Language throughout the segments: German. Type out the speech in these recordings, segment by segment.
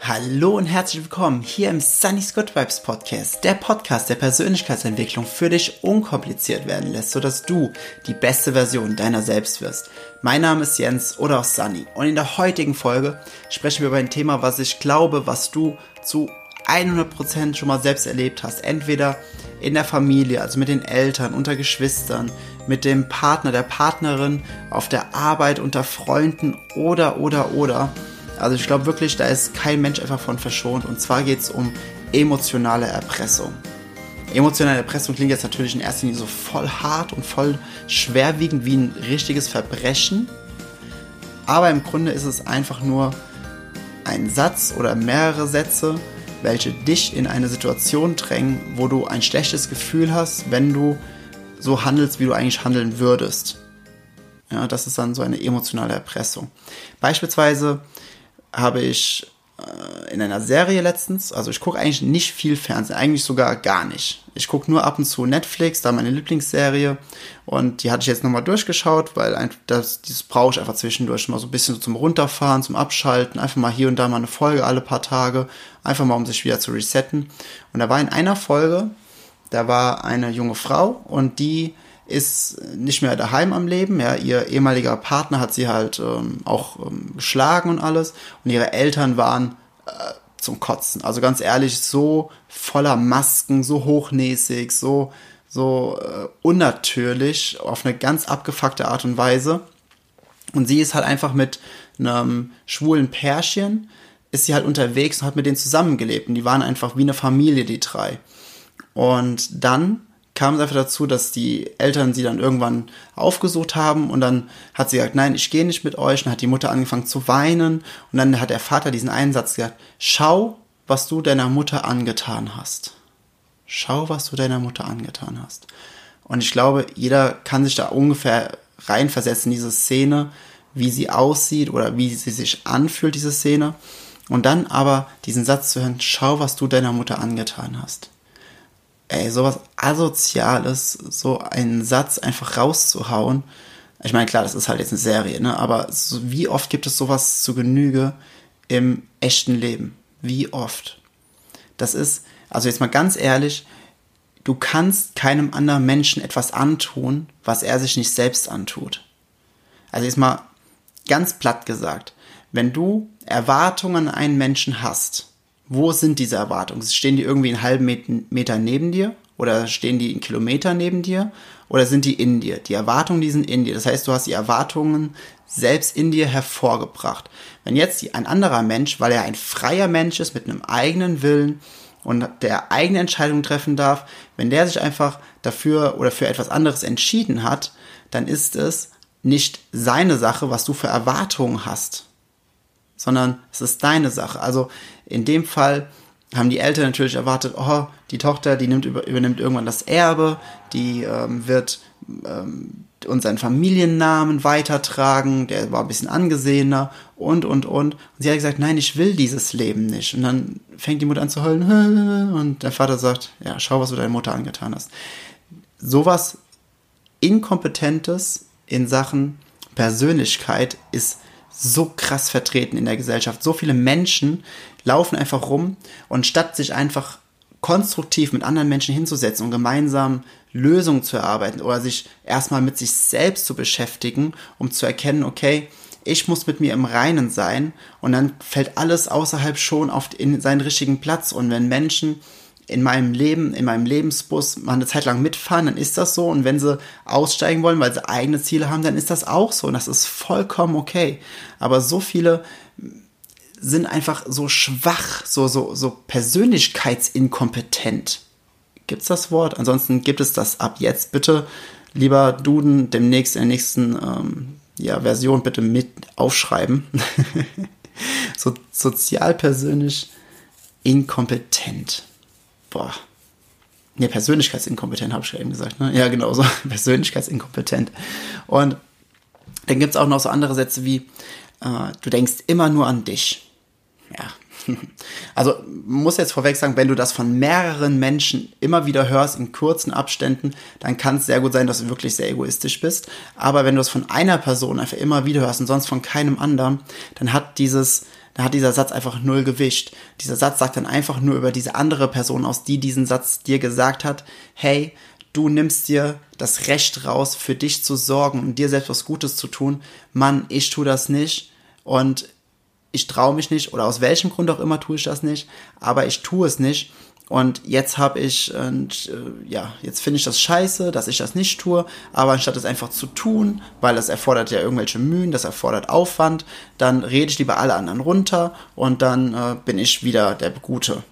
Hallo und herzlich willkommen hier im Sunny's Good Vibes Podcast, der Podcast der Persönlichkeitsentwicklung für dich unkompliziert werden lässt, sodass du die beste Version deiner selbst wirst. Mein Name ist Jens oder auch Sunny und in der heutigen Folge sprechen wir über ein Thema, was ich glaube, was du zu 100% schon mal selbst erlebt hast. Entweder in der Familie, also mit den Eltern, unter Geschwistern, mit dem Partner, der Partnerin, auf der Arbeit, unter Freunden oder, oder, oder. Also ich glaube wirklich, da ist kein Mensch einfach von verschont. Und zwar geht es um emotionale Erpressung. Emotionale Erpressung klingt jetzt natürlich in erster Linie so voll hart und voll schwerwiegend wie ein richtiges Verbrechen. Aber im Grunde ist es einfach nur ein Satz oder mehrere Sätze, welche dich in eine Situation drängen, wo du ein schlechtes Gefühl hast, wenn du so handelst, wie du eigentlich handeln würdest. Ja, das ist dann so eine emotionale Erpressung. Beispielsweise habe ich äh, in einer Serie letztens, also ich gucke eigentlich nicht viel Fernsehen, eigentlich sogar gar nicht. Ich gucke nur ab und zu Netflix, da meine Lieblingsserie und die hatte ich jetzt nochmal durchgeschaut, weil das, dieses brauche ich einfach zwischendurch mal so ein bisschen so zum Runterfahren, zum Abschalten, einfach mal hier und da mal eine Folge alle paar Tage, einfach mal um sich wieder zu resetten. Und da war in einer Folge, da war eine junge Frau und die ist nicht mehr daheim am Leben. Ja, ihr ehemaliger Partner hat sie halt ähm, auch ähm, geschlagen und alles. Und ihre Eltern waren äh, zum Kotzen. Also ganz ehrlich, so voller Masken, so hochnäsig, so, so äh, unnatürlich, auf eine ganz abgefuckte Art und Weise. Und sie ist halt einfach mit einem schwulen Pärchen, ist sie halt unterwegs und hat mit denen zusammengelebt. Und die waren einfach wie eine Familie, die drei. Und dann kam es einfach dazu, dass die Eltern sie dann irgendwann aufgesucht haben und dann hat sie gesagt, nein, ich gehe nicht mit euch. Und dann hat die Mutter angefangen zu weinen und dann hat der Vater diesen Einsatz gesagt, schau, was du deiner Mutter angetan hast. Schau, was du deiner Mutter angetan hast. Und ich glaube, jeder kann sich da ungefähr reinversetzen in diese Szene, wie sie aussieht oder wie sie sich anfühlt, diese Szene. Und dann aber diesen Satz zu hören, schau, was du deiner Mutter angetan hast ey, sowas Asoziales, so einen Satz einfach rauszuhauen. Ich meine, klar, das ist halt jetzt eine Serie, ne? Aber so, wie oft gibt es sowas zu Genüge im echten Leben? Wie oft? Das ist, also jetzt mal ganz ehrlich, du kannst keinem anderen Menschen etwas antun, was er sich nicht selbst antut. Also jetzt mal ganz platt gesagt, wenn du Erwartungen an einen Menschen hast, wo sind diese Erwartungen? Stehen die irgendwie einen halben Meter neben dir? Oder stehen die einen Kilometer neben dir? Oder sind die in dir? Die Erwartungen, die sind in dir. Das heißt, du hast die Erwartungen selbst in dir hervorgebracht. Wenn jetzt ein anderer Mensch, weil er ein freier Mensch ist mit einem eigenen Willen und der eigene Entscheidung treffen darf, wenn der sich einfach dafür oder für etwas anderes entschieden hat, dann ist es nicht seine Sache, was du für Erwartungen hast sondern es ist deine Sache. Also in dem Fall haben die Eltern natürlich erwartet, oh, die Tochter, die nimmt, übernimmt irgendwann das Erbe, die ähm, wird ähm, unseren Familiennamen weitertragen, der war ein bisschen angesehener und, und, und. Und sie hat gesagt, nein, ich will dieses Leben nicht. Und dann fängt die Mutter an zu heulen und der Vater sagt, ja, schau, was du deiner Mutter angetan hast. Sowas Inkompetentes in Sachen Persönlichkeit ist so krass vertreten in der Gesellschaft. So viele Menschen laufen einfach rum und statt sich einfach konstruktiv mit anderen Menschen hinzusetzen und gemeinsam Lösungen zu erarbeiten oder sich erstmal mit sich selbst zu beschäftigen, um zu erkennen, okay, ich muss mit mir im Reinen sein und dann fällt alles außerhalb schon auf in seinen richtigen Platz und wenn Menschen in meinem Leben, in meinem Lebensbus mal eine Zeit lang mitfahren, dann ist das so. Und wenn sie aussteigen wollen, weil sie eigene Ziele haben, dann ist das auch so. Und das ist vollkommen okay. Aber so viele sind einfach so schwach, so, so, so persönlichkeitsinkompetent. Gibt's das Wort? Ansonsten gibt es das ab jetzt. Bitte, lieber Duden, demnächst in der nächsten ähm, ja, Version bitte mit aufschreiben. so sozial persönlich inkompetent boah, ne, persönlichkeitsinkompetent habe ich ja eben gesagt, ne? Ja, genau, so persönlichkeitsinkompetent. Und dann gibt es auch noch so andere Sätze wie, äh, du denkst immer nur an dich. Ja. Also muss jetzt vorweg sagen, wenn du das von mehreren Menschen immer wieder hörst in kurzen Abständen, dann kann es sehr gut sein, dass du wirklich sehr egoistisch bist. Aber wenn du es von einer Person einfach immer wieder hörst und sonst von keinem anderen, dann hat dieses da hat dieser Satz einfach null gewischt. Dieser Satz sagt dann einfach nur über diese andere Person aus, die diesen Satz dir gesagt hat, hey, du nimmst dir das Recht raus, für dich zu sorgen und dir selbst was Gutes zu tun. Mann, ich tu das nicht und ich traue mich nicht oder aus welchem Grund auch immer tue ich das nicht, aber ich tue es nicht und jetzt habe ich, und, äh, ja, jetzt finde ich das scheiße, dass ich das nicht tue, aber anstatt es einfach zu tun, weil das erfordert ja irgendwelche Mühen, das erfordert Aufwand, dann rede ich lieber alle anderen runter und dann äh, bin ich wieder der Gute.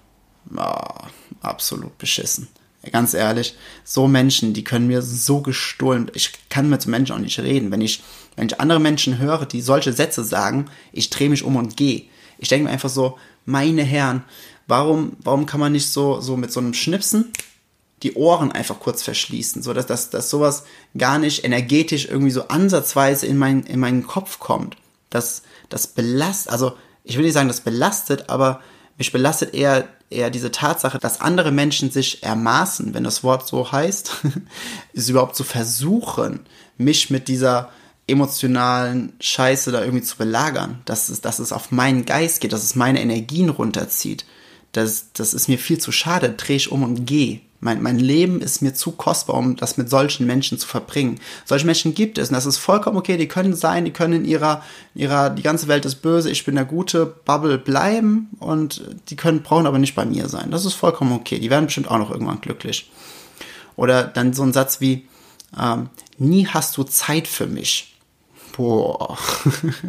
Ah, absolut beschissen. Ganz ehrlich, so Menschen, die können mir so gestohlen. Ich kann mit so Menschen auch nicht reden. Wenn ich, wenn ich andere Menschen höre, die solche Sätze sagen, ich drehe mich um und gehe. Ich denke mir einfach so, meine Herren, warum, warum kann man nicht so, so mit so einem Schnipsen die Ohren einfach kurz verschließen, so dass, dass, dass sowas gar nicht energetisch irgendwie so ansatzweise in, mein, in meinen Kopf kommt. Das, das belastet, also ich will nicht sagen, das belastet, aber mich belastet eher, eher diese Tatsache, dass andere Menschen sich ermaßen, wenn das Wort so heißt, ist überhaupt zu versuchen, mich mit dieser emotionalen Scheiße da irgendwie zu belagern, dass es, dass es auf meinen Geist geht, dass es meine Energien runterzieht das, das ist mir viel zu schade, drehe ich um und gehe. Mein, mein Leben ist mir zu kostbar, um das mit solchen Menschen zu verbringen. Solche Menschen gibt es und das ist vollkommen okay. Die können sein, die können in ihrer, in ihrer, die ganze Welt ist böse, ich bin der gute Bubble bleiben und die können, brauchen aber nicht bei mir sein. Das ist vollkommen okay. Die werden bestimmt auch noch irgendwann glücklich. Oder dann so ein Satz wie, ähm, nie hast du Zeit für mich. Boah.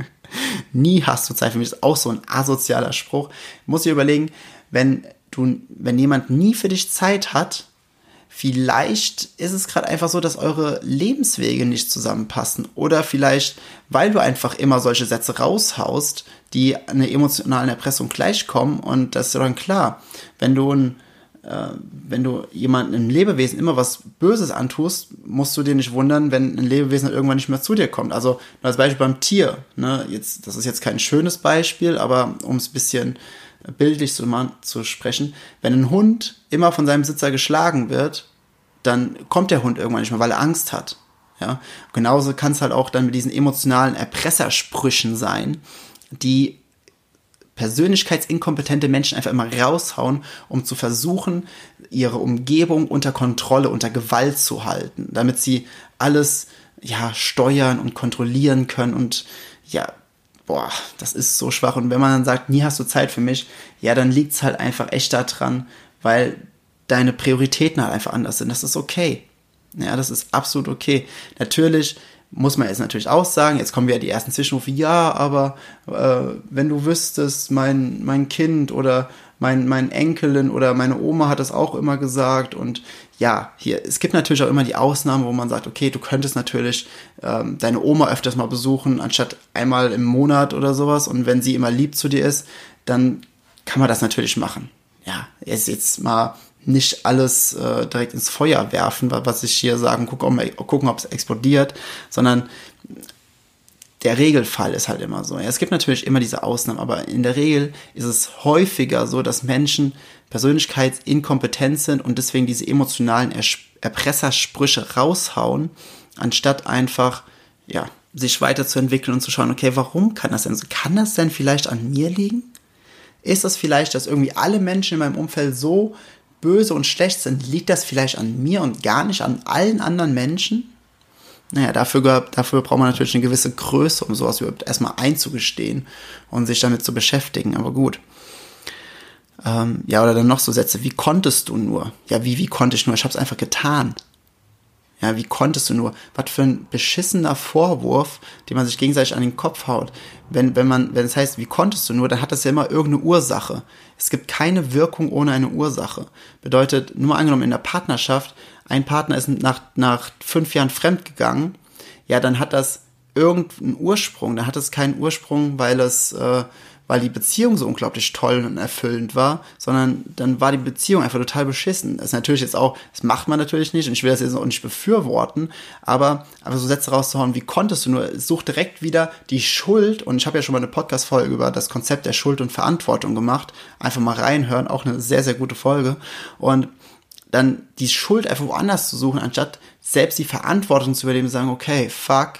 nie hast du Zeit für mich. Das ist auch so ein asozialer Spruch. Muss ich überlegen, wenn du, wenn jemand nie für dich Zeit hat, vielleicht ist es gerade einfach so, dass eure Lebenswege nicht zusammenpassen. Oder vielleicht, weil du einfach immer solche Sätze raushaust, die einer emotionalen Erpressung gleichkommen. Und das ist dann klar, wenn du ein äh, wenn du jemandem ein Lebewesen immer was Böses antust, musst du dir nicht wundern, wenn ein Lebewesen irgendwann nicht mehr zu dir kommt. Also als Beispiel beim Tier. Ne? Jetzt, das ist jetzt kein schönes Beispiel, aber um es ein bisschen bildlich zu, zu sprechen, wenn ein Hund immer von seinem Besitzer geschlagen wird, dann kommt der Hund irgendwann nicht mehr, weil er Angst hat. Ja, genauso kann es halt auch dann mit diesen emotionalen Erpressersprüchen sein, die persönlichkeitsinkompetente Menschen einfach immer raushauen, um zu versuchen, ihre Umgebung unter Kontrolle, unter Gewalt zu halten, damit sie alles ja steuern und kontrollieren können und ja boah, das ist so schwach. Und wenn man dann sagt, nie hast du Zeit für mich, ja, dann liegt es halt einfach echt daran, weil deine Prioritäten halt einfach anders sind. Das ist okay. Ja, das ist absolut okay. Natürlich muss man jetzt natürlich auch sagen, jetzt kommen ja die ersten Zwischenrufe, ja, aber äh, wenn du wüsstest, mein, mein Kind oder mein, mein Enkelin oder meine Oma hat das auch immer gesagt und ja, hier, es gibt natürlich auch immer die Ausnahmen, wo man sagt, okay, du könntest natürlich ähm, deine Oma öfters mal besuchen, anstatt einmal im Monat oder sowas und wenn sie immer lieb zu dir ist, dann kann man das natürlich machen. Ja, ist jetzt mal nicht alles äh, direkt ins Feuer werfen, was ich hier sagen, gucken, gucken ob es explodiert, sondern der Regelfall ist halt immer so. Es gibt natürlich immer diese Ausnahmen, aber in der Regel ist es häufiger so, dass Menschen persönlichkeitsinkompetent sind und deswegen diese emotionalen Erpressersprüche raushauen, anstatt einfach, ja, sich weiterzuentwickeln und zu schauen, okay, warum kann das denn so? Kann das denn vielleicht an mir liegen? Ist das vielleicht, dass irgendwie alle Menschen in meinem Umfeld so böse und schlecht sind? Liegt das vielleicht an mir und gar nicht an allen anderen Menschen? Naja, dafür, dafür braucht man natürlich eine gewisse Größe, um sowas überhaupt erstmal einzugestehen und sich damit zu beschäftigen. Aber gut. Ähm, ja, oder dann noch so Sätze, wie konntest du nur? Ja, wie, wie konnte ich nur? Ich hab's einfach getan. Ja, wie konntest du nur? Was für ein beschissener Vorwurf, den man sich gegenseitig an den Kopf haut. Wenn, wenn man, wenn es heißt, wie konntest du nur, dann hat das ja immer irgendeine Ursache. Es gibt keine Wirkung ohne eine Ursache. Bedeutet, nur angenommen in der Partnerschaft, ein Partner ist nach, nach fünf Jahren fremd gegangen, ja, dann hat das irgendeinen Ursprung. Dann hat es keinen Ursprung, weil es, äh, weil die Beziehung so unglaublich toll und erfüllend war, sondern dann war die Beziehung einfach total beschissen. Das ist natürlich jetzt auch, das macht man natürlich nicht und ich will das jetzt auch nicht befürworten, aber, aber so Sätze rauszuhauen, wie konntest du nur, such direkt wieder die Schuld und ich habe ja schon mal eine Podcast-Folge über das Konzept der Schuld und Verantwortung gemacht. Einfach mal reinhören, auch eine sehr, sehr gute Folge. Und dann die Schuld einfach woanders zu suchen, anstatt selbst die Verantwortung zu übernehmen sagen, okay, fuck,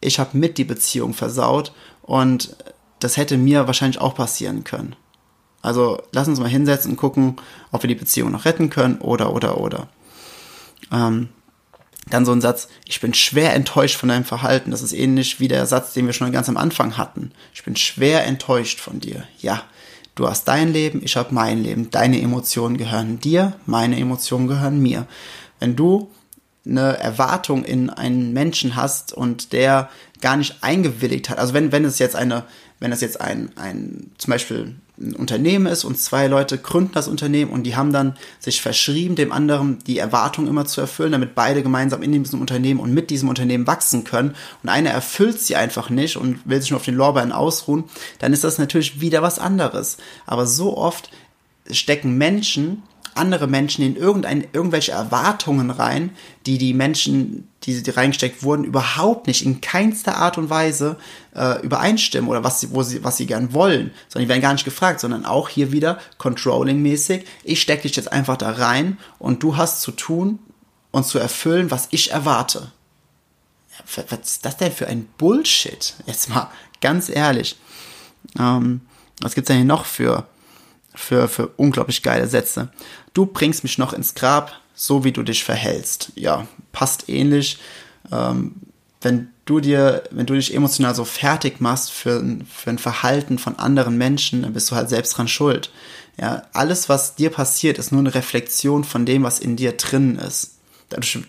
ich habe mit die Beziehung versaut und das hätte mir wahrscheinlich auch passieren können. Also lass uns mal hinsetzen und gucken, ob wir die Beziehung noch retten können oder, oder, oder. Ähm, dann so ein Satz, ich bin schwer enttäuscht von deinem Verhalten. Das ist ähnlich wie der Satz, den wir schon ganz am Anfang hatten. Ich bin schwer enttäuscht von dir. Ja, du hast dein Leben, ich habe mein Leben. Deine Emotionen gehören dir, meine Emotionen gehören mir. Wenn du eine Erwartung in einen Menschen hast und der gar nicht eingewilligt hat, also wenn, wenn es jetzt eine, wenn es jetzt ein, ein, zum Beispiel ein Unternehmen ist und zwei Leute gründen das Unternehmen und die haben dann sich verschrieben, dem anderen die Erwartung immer zu erfüllen, damit beide gemeinsam in diesem Unternehmen und mit diesem Unternehmen wachsen können und einer erfüllt sie einfach nicht und will sich nur auf den Lorbeeren ausruhen, dann ist das natürlich wieder was anderes. Aber so oft stecken Menschen andere Menschen in irgendein, irgendwelche Erwartungen rein, die die Menschen, die, die reingesteckt wurden, überhaupt nicht in keinster Art und Weise äh, übereinstimmen oder was sie, wo sie, was sie gern wollen, sondern die werden gar nicht gefragt, sondern auch hier wieder Controlling-mäßig. Ich stecke dich jetzt einfach da rein und du hast zu tun und zu erfüllen, was ich erwarte. Was ist das denn für ein Bullshit? Jetzt mal ganz ehrlich. Ähm, was gibt's denn hier noch für für, für unglaublich geile Sätze. Du bringst mich noch ins Grab, so wie du dich verhältst. Ja, passt ähnlich. Ähm, wenn du dir, wenn du dich emotional so fertig machst für, für ein Verhalten von anderen Menschen, dann bist du halt selbst dran schuld. Ja, alles, was dir passiert, ist nur eine Reflexion von dem, was in dir drin ist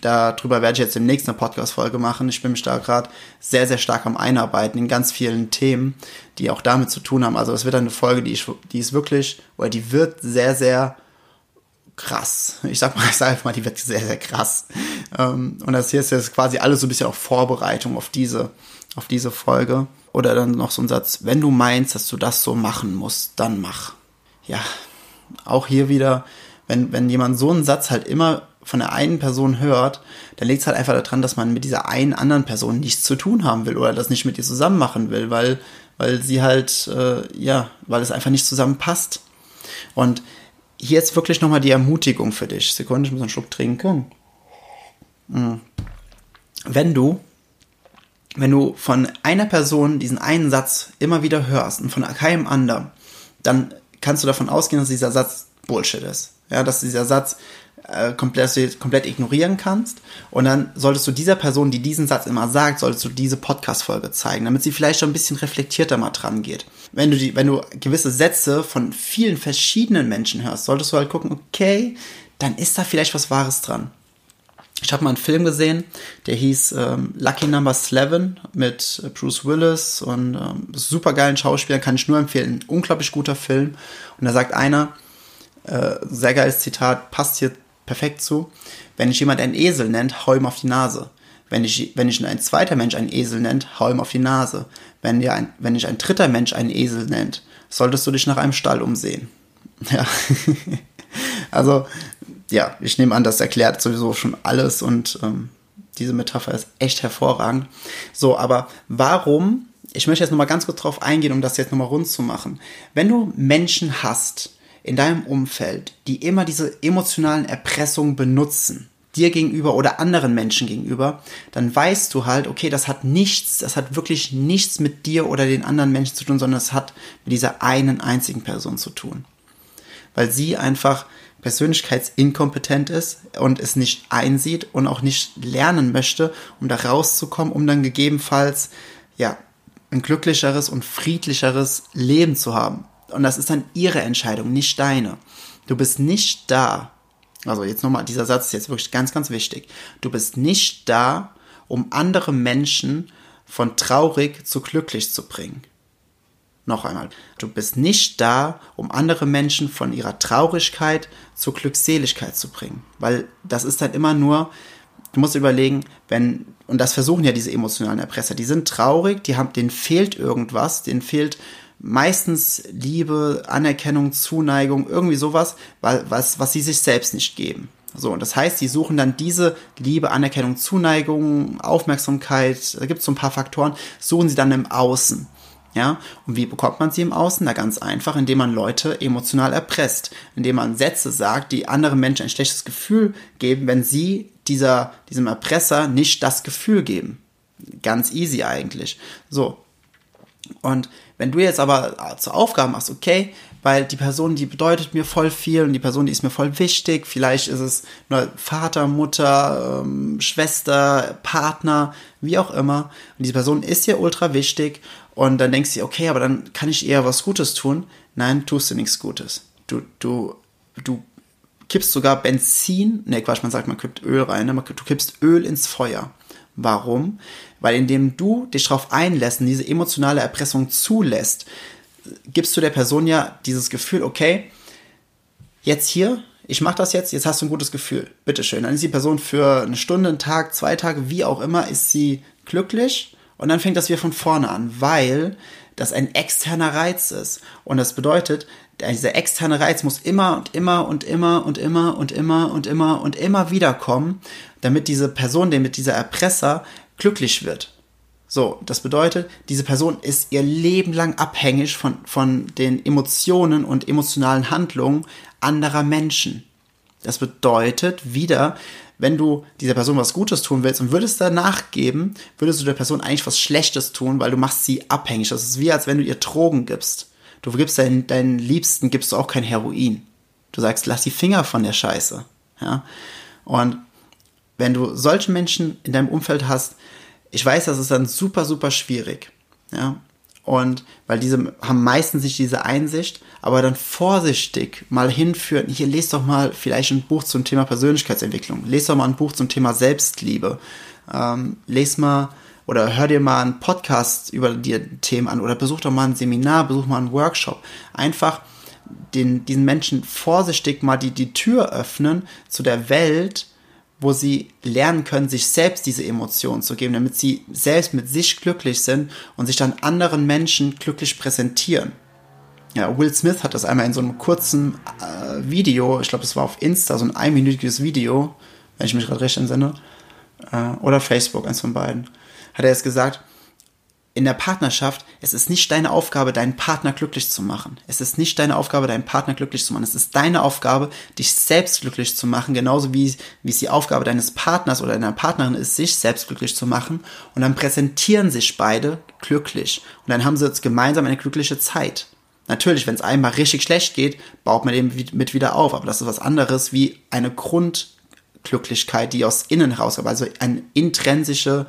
darüber werde ich jetzt im nächsten Podcast-Folge machen. Ich bin mich da gerade sehr, sehr stark am Einarbeiten in ganz vielen Themen, die auch damit zu tun haben. Also es wird eine Folge, die, ich, die ist wirklich, oder die wird sehr, sehr krass. Ich sag mal, ich sage einfach mal, die wird sehr, sehr krass. Ähm, und das hier ist jetzt quasi alles so ein bisschen auch Vorbereitung auf diese, auf diese Folge. Oder dann noch so ein Satz, wenn du meinst, dass du das so machen musst, dann mach. Ja, auch hier wieder, wenn, wenn jemand so einen Satz halt immer von der einen Person hört, dann liegt es halt einfach daran, dass man mit dieser einen anderen Person nichts zu tun haben will oder das nicht mit ihr zusammen machen will, weil, weil sie halt, äh, ja, weil es einfach nicht zusammenpasst. Und hier ist wirklich nochmal die Ermutigung für dich. Sekunde, ich muss einen Schluck trinken. Mhm. Wenn du, wenn du von einer Person diesen einen Satz immer wieder hörst und von keinem anderen, dann kannst du davon ausgehen, dass dieser Satz Bullshit ist. Ja, dass dieser Satz äh, komplett, komplett ignorieren kannst. Und dann solltest du dieser Person, die diesen Satz immer sagt, solltest du diese Podcast-Folge zeigen, damit sie vielleicht schon ein bisschen reflektierter mal dran geht. Wenn du die, wenn du gewisse Sätze von vielen verschiedenen Menschen hörst, solltest du halt gucken, okay, dann ist da vielleicht was Wahres dran. Ich habe mal einen Film gesehen, der hieß ähm, Lucky Number 11 mit Bruce Willis und ähm, super geilen Schauspieler, kann ich nur empfehlen. Ein unglaublich guter Film. Und da sagt einer, äh, sehr geiles Zitat, passt hier perfekt zu. Wenn ich jemand einen Esel nennt, hau ihm auf die Nase. Wenn ich, wenn ich ein zweiter Mensch einen Esel nennt, hau ihm auf die Nase. Wenn, dir ein, wenn ich ein dritter Mensch einen Esel nennt, solltest du dich nach einem Stall umsehen. Ja. also, ja, ich nehme an, das erklärt sowieso schon alles und ähm, diese Metapher ist echt hervorragend. So, aber warum, ich möchte jetzt nochmal ganz kurz drauf eingehen, um das jetzt nochmal rund zu machen. Wenn du Menschen hast, in deinem Umfeld, die immer diese emotionalen Erpressungen benutzen, dir gegenüber oder anderen Menschen gegenüber, dann weißt du halt, okay, das hat nichts, das hat wirklich nichts mit dir oder den anderen Menschen zu tun, sondern es hat mit dieser einen einzigen Person zu tun. Weil sie einfach persönlichkeitsinkompetent ist und es nicht einsieht und auch nicht lernen möchte, um da rauszukommen, um dann gegebenenfalls, ja, ein glücklicheres und friedlicheres Leben zu haben. Und das ist dann ihre Entscheidung, nicht deine. Du bist nicht da. Also jetzt nochmal, dieser Satz ist jetzt wirklich ganz, ganz wichtig. Du bist nicht da, um andere Menschen von traurig zu glücklich zu bringen. Noch einmal, du bist nicht da, um andere Menschen von ihrer Traurigkeit zu Glückseligkeit zu bringen. Weil das ist dann immer nur, du musst überlegen, wenn, und das versuchen ja diese emotionalen Erpresser, die sind traurig, die haben, denen fehlt irgendwas, denen fehlt meistens Liebe, Anerkennung, Zuneigung, irgendwie sowas, was, was sie sich selbst nicht geben. So, und das heißt, sie suchen dann diese Liebe, Anerkennung, Zuneigung, Aufmerksamkeit, da gibt es so ein paar Faktoren, suchen sie dann im Außen. Ja, und wie bekommt man sie im Außen? Na ganz einfach, indem man Leute emotional erpresst, indem man Sätze sagt, die anderen Menschen ein schlechtes Gefühl geben, wenn sie dieser, diesem Erpresser nicht das Gefühl geben. Ganz easy eigentlich. So, Und wenn du jetzt aber äh, zur Aufgabe machst, okay, weil die Person, die bedeutet mir voll viel und die Person, die ist mir voll wichtig, vielleicht ist es nur Vater, Mutter, ähm, Schwester, Partner, wie auch immer. Und diese Person ist dir ultra wichtig und dann denkst du, okay, aber dann kann ich eher was Gutes tun. Nein, tust du nichts Gutes. Du, du, du kippst sogar Benzin, ne Quatsch, man sagt, man kippt Öl rein, ne? du kippst Öl ins Feuer. Warum? Weil indem du dich darauf einlässt und diese emotionale Erpressung zulässt, gibst du der Person ja dieses Gefühl, okay, jetzt hier, ich mache das jetzt, jetzt hast du ein gutes Gefühl, bitteschön. Dann ist die Person für eine Stunde, einen Tag, zwei Tage, wie auch immer, ist sie glücklich und dann fängt das wieder von vorne an, weil das ein externer Reiz ist. Und das bedeutet, dieser externe Reiz muss immer und immer und immer und immer und immer und immer und immer wieder kommen, damit diese Person, mit dieser Erpresser glücklich wird. So, das bedeutet, diese Person ist ihr Leben lang abhängig von, von den Emotionen und emotionalen Handlungen anderer Menschen. Das bedeutet wieder, wenn du dieser Person was Gutes tun willst und würdest danach geben, würdest du der Person eigentlich was Schlechtes tun, weil du machst sie abhängig. Das ist wie, als wenn du ihr Drogen gibst. Du gibst deinen, deinen Liebsten, gibst du auch kein Heroin. Du sagst, lass die Finger von der Scheiße. Ja? Und wenn du solche Menschen in deinem Umfeld hast, ich weiß, das ist dann super, super schwierig. Ja? Und weil diese haben meistens nicht diese Einsicht, aber dann vorsichtig mal hinführen. Hier lest doch mal vielleicht ein Buch zum Thema Persönlichkeitsentwicklung. Lest doch mal ein Buch zum Thema Selbstliebe. Ähm, lest mal oder hör dir mal einen Podcast über die Themen an oder besuch doch mal ein Seminar, besuch mal einen Workshop. Einfach den, diesen Menschen vorsichtig mal die, die Tür öffnen zu der Welt, wo sie lernen können, sich selbst diese Emotionen zu geben, damit sie selbst mit sich glücklich sind und sich dann anderen Menschen glücklich präsentieren. Ja, Will Smith hat das einmal in so einem kurzen äh, Video, ich glaube, es war auf Insta, so ein einminütiges Video, wenn ich mich gerade recht entsinne, äh, oder Facebook, eins von beiden, hat er jetzt gesagt, in der Partnerschaft, es ist nicht deine Aufgabe, deinen Partner glücklich zu machen. Es ist nicht deine Aufgabe, deinen Partner glücklich zu machen. Es ist deine Aufgabe, dich selbst glücklich zu machen, genauso wie, wie es die Aufgabe deines Partners oder deiner Partnerin ist, sich selbst glücklich zu machen. Und dann präsentieren sich beide glücklich. Und dann haben sie jetzt gemeinsam eine glückliche Zeit. Natürlich, wenn es einmal richtig schlecht geht, baut man den mit wieder auf. Aber das ist was anderes wie eine Grundglücklichkeit, die aus innen herauskommt. Also eine intrinsische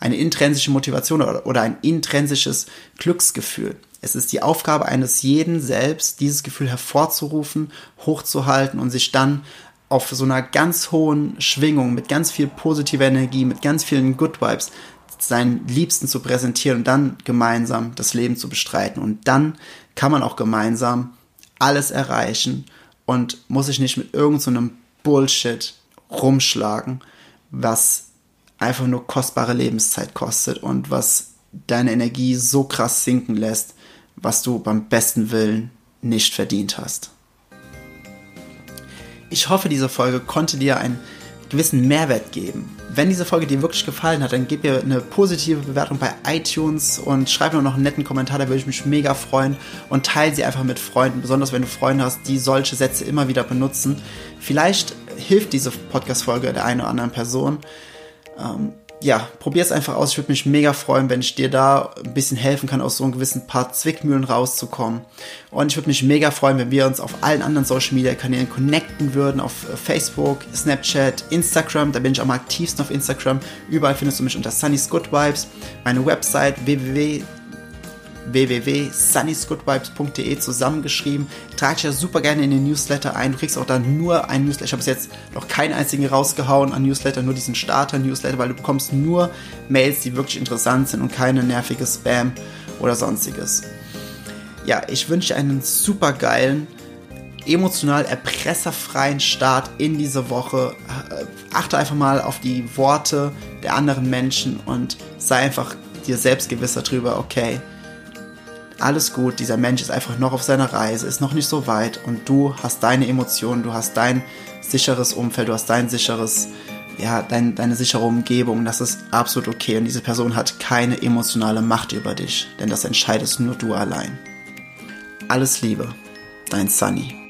eine intrinsische Motivation oder ein intrinsisches Glücksgefühl. Es ist die Aufgabe eines jeden selbst, dieses Gefühl hervorzurufen, hochzuhalten und sich dann auf so einer ganz hohen Schwingung, mit ganz viel positiver Energie, mit ganz vielen Good Vibes, seinen Liebsten zu präsentieren und dann gemeinsam das Leben zu bestreiten. Und dann kann man auch gemeinsam alles erreichen und muss sich nicht mit irgendeinem so Bullshit rumschlagen, was einfach nur kostbare Lebenszeit kostet und was deine Energie so krass sinken lässt, was du beim besten Willen nicht verdient hast. Ich hoffe, diese Folge konnte dir einen gewissen Mehrwert geben. Wenn diese Folge dir wirklich gefallen hat, dann gib mir eine positive Bewertung bei iTunes und schreib mir noch einen netten Kommentar, da würde ich mich mega freuen und teile sie einfach mit Freunden, besonders wenn du Freunde hast, die solche Sätze immer wieder benutzen. Vielleicht hilft diese Podcast-Folge der einen oder anderen Person ähm, ja, probier es einfach aus. Ich würde mich mega freuen, wenn ich dir da ein bisschen helfen kann, aus so einem gewissen paar Zwickmühlen rauszukommen. Und ich würde mich mega freuen, wenn wir uns auf allen anderen Social Media Kanälen connecten würden, auf äh, Facebook, Snapchat, Instagram. Da bin ich am aktivsten auf Instagram. Überall findest du mich unter Sunny's Good Vibes. Meine Website www www.sunnysgoodvibes.de zusammengeschrieben. Trage dich ja super gerne in den Newsletter ein. Du kriegst auch dann nur einen Newsletter. Ich habe bis jetzt noch keinen einzigen rausgehauen an Newsletter, nur diesen Starter-Newsletter, weil du bekommst nur Mails, die wirklich interessant sind und keine nervige Spam oder sonstiges. Ja, ich wünsche dir einen super geilen, emotional erpresserfreien Start in diese Woche. Äh, achte einfach mal auf die Worte der anderen Menschen und sei einfach dir selbst gewisser drüber, okay, alles gut, dieser Mensch ist einfach noch auf seiner Reise, ist noch nicht so weit und du hast deine Emotionen, du hast dein sicheres Umfeld, du hast dein sicheres, ja, dein, deine sichere Umgebung, das ist absolut okay und diese Person hat keine emotionale Macht über dich, denn das entscheidest nur du allein. Alles Liebe, dein Sunny.